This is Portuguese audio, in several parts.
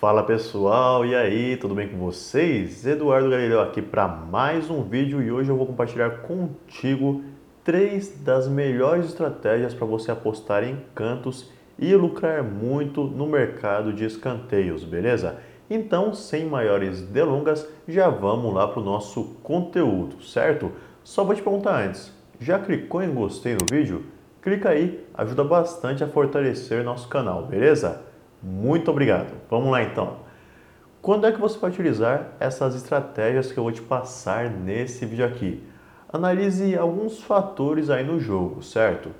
Fala pessoal, e aí, tudo bem com vocês? Eduardo Galileu aqui para mais um vídeo e hoje eu vou compartilhar contigo três das melhores estratégias para você apostar em cantos e lucrar muito no mercado de escanteios, beleza? Então, sem maiores delongas, já vamos lá para o nosso conteúdo, certo? Só vou te perguntar antes, já clicou em gostei no vídeo? Clica aí, ajuda bastante a fortalecer nosso canal, beleza? Muito obrigado. Vamos lá então. Quando é que você vai utilizar essas estratégias que eu vou te passar nesse vídeo aqui? Analise alguns fatores aí no jogo, certo?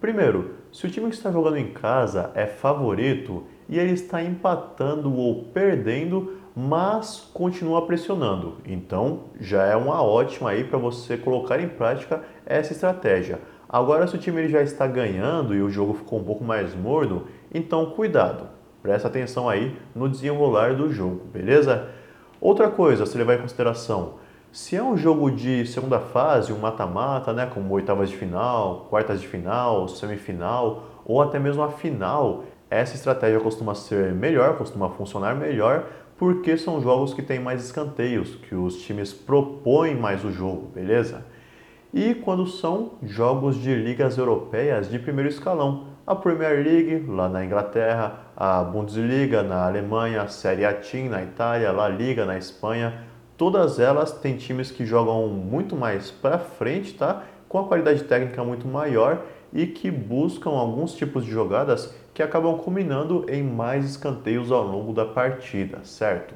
Primeiro, se o time que está jogando em casa é favorito e ele está empatando ou perdendo, mas continua pressionando, então já é uma ótima aí para você colocar em prática essa estratégia. Agora, se o time ele já está ganhando e o jogo ficou um pouco mais morno, então cuidado. Presta atenção aí no desenrolar do jogo, beleza? Outra coisa a se levar em consideração, se é um jogo de segunda fase, um mata-mata, né, como oitavas de final, quartas de final, semifinal ou até mesmo a final, essa estratégia costuma ser melhor, costuma funcionar melhor, porque são jogos que têm mais escanteios, que os times propõem mais o jogo, beleza? E quando são jogos de ligas europeias de primeiro escalão, a Premier League lá na Inglaterra, a Bundesliga na Alemanha, a Série A Team na Itália, a La Liga na Espanha, todas elas têm times que jogam muito mais para frente, tá? Com a qualidade técnica muito maior e que buscam alguns tipos de jogadas que acabam culminando em mais escanteios ao longo da partida, certo?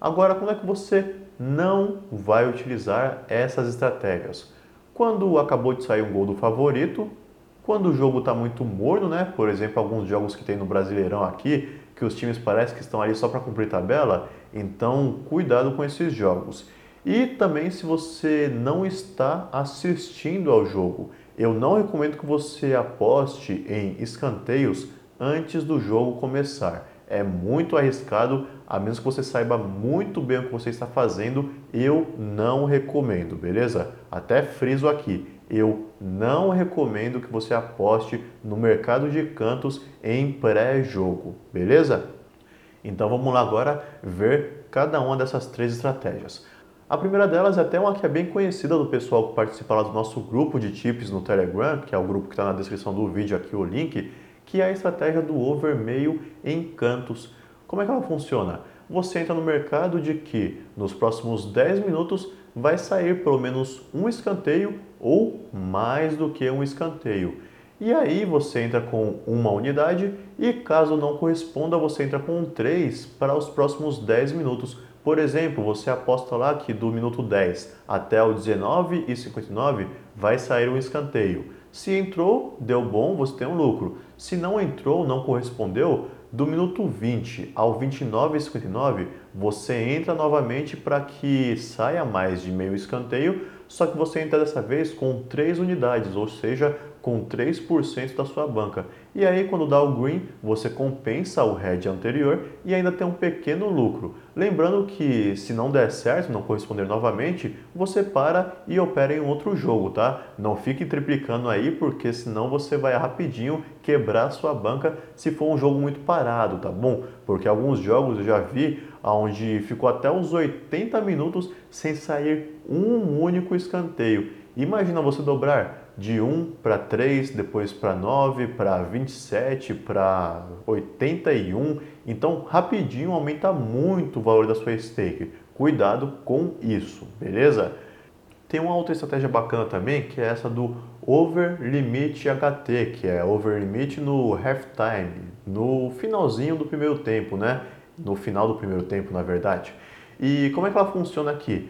Agora, como é que você não vai utilizar essas estratégias? Quando acabou de sair um gol do favorito, quando o jogo está muito morno, né? Por exemplo, alguns jogos que tem no Brasileirão aqui, que os times parecem que estão ali só para cumprir tabela, então cuidado com esses jogos. E também se você não está assistindo ao jogo, eu não recomendo que você aposte em escanteios antes do jogo começar. É muito arriscado, a menos que você saiba muito bem o que você está fazendo, eu não recomendo, beleza? Até friso aqui eu não recomendo que você aposte no mercado de cantos em pré-jogo, beleza? Então vamos lá agora ver cada uma dessas três estratégias. A primeira delas é até uma que é bem conhecida do pessoal que participa lá do nosso grupo de tips no Telegram, que é o grupo que está na descrição do vídeo aqui, o link, que é a estratégia do over meio em cantos. Como é que ela funciona? Você entra no mercado de que nos próximos 10 minutos vai sair pelo menos um escanteio ou mais do que um escanteio. E aí você entra com uma unidade e caso não corresponda, você entra com três para os próximos 10 minutos. Por exemplo, você aposta lá que do minuto 10 até o 19 e 59 vai sair um escanteio. Se entrou, deu bom, você tem um lucro. Se não entrou, não correspondeu, do minuto 20 ao 29 e 59, você entra novamente para que saia mais de meio escanteio, só que você entra dessa vez com 3 unidades, ou seja, com 3% da sua banca. E aí, quando dá o green, você compensa o head anterior e ainda tem um pequeno lucro. Lembrando que se não der certo, não corresponder novamente, você para e opera em outro jogo, tá? Não fique triplicando aí, porque senão você vai rapidinho quebrar sua banca se for um jogo muito parado, tá bom? Porque alguns jogos eu já vi onde ficou até os 80 minutos sem sair um único escanteio. Imagina você dobrar de 1 para 3, depois para 9, para 27, para 81. Então, rapidinho aumenta muito o valor da sua stake. Cuidado com isso, beleza? Tem uma outra estratégia bacana também, que é essa do over limit HT, que é over limit no halftime, no finalzinho do primeiro tempo, né? No final do primeiro tempo, na verdade. E como é que ela funciona aqui?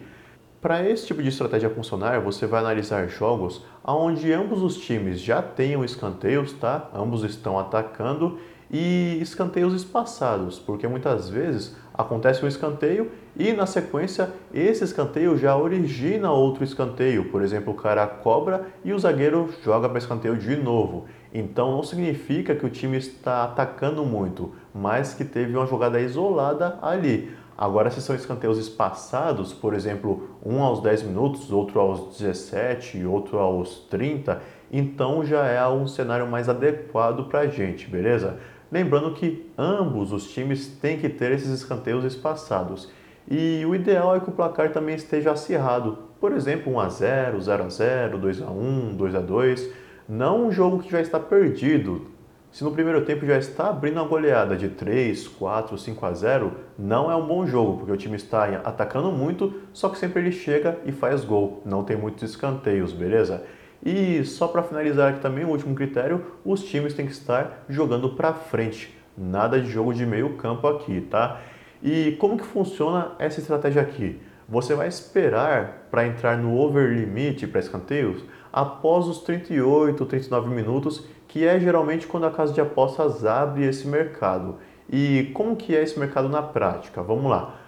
Para esse tipo de estratégia funcionar, você vai analisar jogos onde ambos os times já tenham escanteios, tá? Ambos estão atacando e escanteios espaçados, porque muitas vezes acontece um escanteio e na sequência esse escanteio já origina outro escanteio. Por exemplo, o cara cobra e o zagueiro joga para escanteio de novo. Então não significa que o time está atacando muito, mas que teve uma jogada isolada ali. Agora, se são escanteios espaçados, por exemplo, um aos 10 minutos, outro aos 17 e outro aos 30, então já é um cenário mais adequado para a gente, beleza? Lembrando que ambos os times têm que ter esses escanteios espaçados. E o ideal é que o placar também esteja acirrado. Por exemplo, 1 a 0, 0 a 0, 2 a 1, 2 a 2. Não um jogo que já está perdido. Se no primeiro tempo já está abrindo uma goleada de 3, 4, 5 a 0, não é um bom jogo, porque o time está atacando muito, só que sempre ele chega e faz gol. Não tem muitos escanteios, beleza? E só para finalizar aqui também, o último critério, os times têm que estar jogando para frente. Nada de jogo de meio campo aqui, tá? E como que funciona essa estratégia aqui? Você vai esperar para entrar no over limite para escanteios após os 38, 39 minutos, que é geralmente quando a casa de apostas abre esse mercado. E como que é esse mercado na prática? Vamos lá.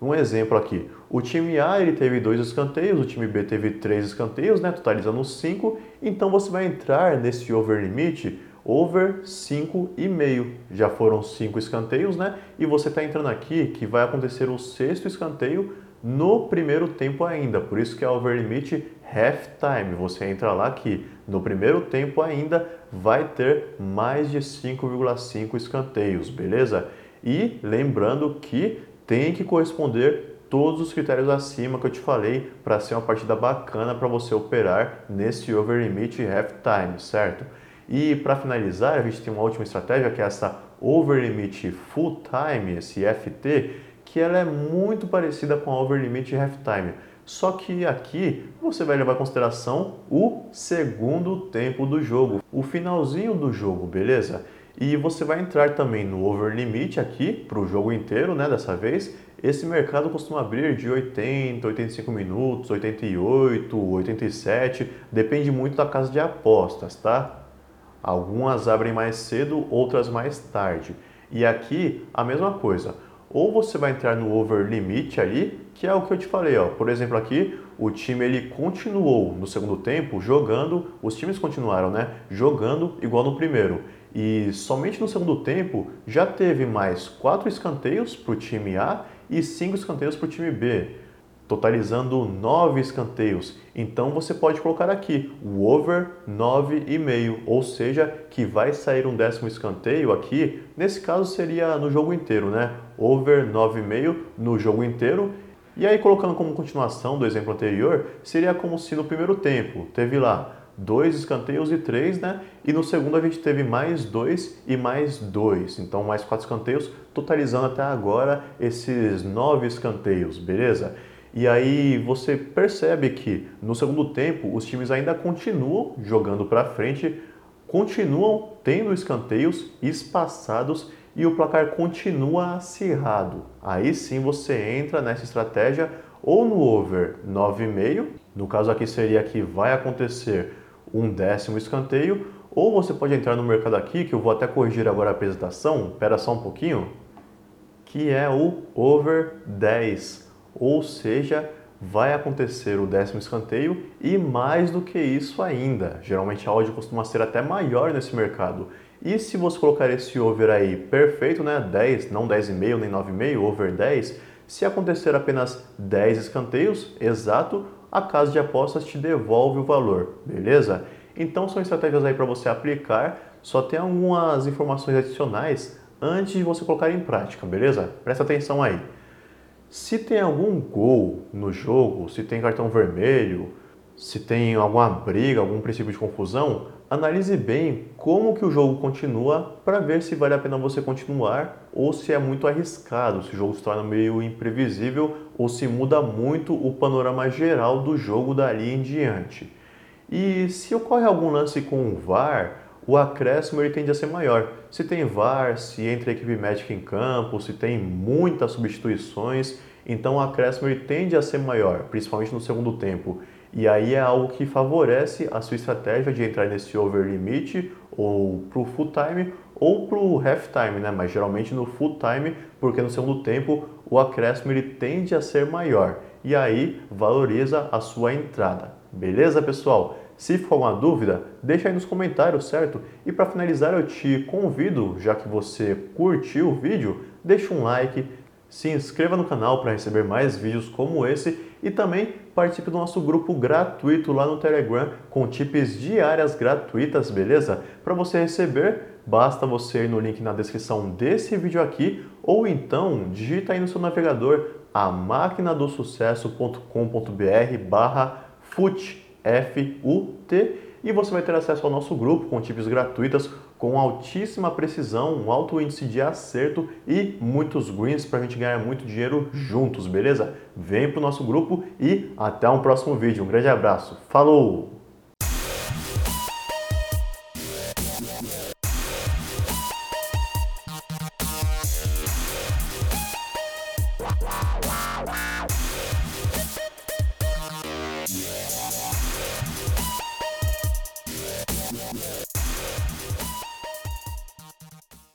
Um exemplo aqui. O time A ele teve dois escanteios, o time B teve três escanteios, né, totalizando cinco. Então você vai entrar nesse over limite over 5,5. Já foram cinco escanteios, né? E você está entrando aqui que vai acontecer o sexto escanteio no primeiro tempo ainda. Por isso que é over limite half time. Você entra lá que no primeiro tempo ainda vai ter mais de 5,5 escanteios, beleza? E lembrando que tem que corresponder todos os critérios acima que eu te falei para ser uma partida bacana para você operar nesse over limit half time, certo? E para finalizar, a gente tem uma última estratégia que é essa over limit full time, esse FT, que ela é muito parecida com a over limit half time. Só que aqui você vai levar em consideração o segundo tempo do jogo, o finalzinho do jogo, beleza? E você vai entrar também no over limit aqui para o jogo inteiro, né? Dessa vez, esse mercado costuma abrir de 80, 85 minutos, 88, 87, depende muito da casa de apostas, tá? Algumas abrem mais cedo, outras mais tarde. E aqui a mesma coisa. Ou você vai entrar no over limit ali, que é o que eu te falei, ó. Por exemplo, aqui o time ele continuou no segundo tempo jogando, os times continuaram, né, jogando igual no primeiro. E somente no segundo tempo já teve mais quatro escanteios para o time A e cinco escanteios para o time B, totalizando nove escanteios. Então você pode colocar aqui o over 9,5, ou seja, que vai sair um décimo escanteio aqui. Nesse caso seria no jogo inteiro, né? Over 9,5 no jogo inteiro. E aí colocando como continuação do exemplo anterior, seria como se no primeiro tempo teve lá dois escanteios e três, né? E no segundo a gente teve mais dois e mais dois, então mais quatro escanteios, totalizando até agora esses nove escanteios, beleza? E aí você percebe que no segundo tempo os times ainda continuam jogando para frente, continuam tendo escanteios espaçados e o placar continua acirrado. Aí sim você entra nessa estratégia ou no over 9,5, no caso aqui seria que vai acontecer um décimo escanteio, ou você pode entrar no mercado aqui, que eu vou até corrigir agora a apresentação, espera só um pouquinho, que é o over 10, ou seja, vai acontecer o décimo escanteio e mais do que isso ainda. Geralmente a odd costuma ser até maior nesse mercado. E se você colocar esse over aí perfeito, né, 10, não 10,5 nem 9,5, over 10, se acontecer apenas 10 escanteios, exato, a casa de apostas te devolve o valor, beleza? Então são estratégias aí para você aplicar, só tem algumas informações adicionais antes de você colocar em prática, beleza? Presta atenção aí. Se tem algum gol no jogo, se tem cartão vermelho, se tem alguma briga, algum princípio de confusão, analise bem como que o jogo continua para ver se vale a pena você continuar ou se é muito arriscado, se o jogo se torna meio imprevisível ou se muda muito o panorama geral do jogo dali em diante. E se ocorre algum lance com o VAR, o acréscimo ele tende a ser maior. Se tem VAR, se entra a equipe médica em campo, se tem muitas substituições, então o acréscimo ele tende a ser maior, principalmente no segundo tempo. E aí é algo que favorece a sua estratégia de entrar nesse over limit ou para o full time ou para o half time, né? Mas geralmente no full time, porque no segundo tempo o acréscimo ele tende a ser maior e aí valoriza a sua entrada. Beleza, pessoal? Se for alguma dúvida, deixa aí nos comentários, certo? E para finalizar, eu te convido, já que você curtiu o vídeo, deixa um like, se inscreva no canal para receber mais vídeos como esse e também participe do nosso grupo gratuito lá no Telegram com tips diárias gratuitas, beleza? Para você receber basta você ir no link na descrição desse vídeo aqui ou então digita aí no seu navegador a maquinadosucesso.com.br barra FUT, F-U-T, e você vai ter acesso ao nosso grupo com tips gratuitas com altíssima precisão, um alto índice de acerto e muitos greens para a gente ganhar muito dinheiro juntos, beleza? Vem para o nosso grupo e até um próximo vídeo. Um grande abraço. Falou!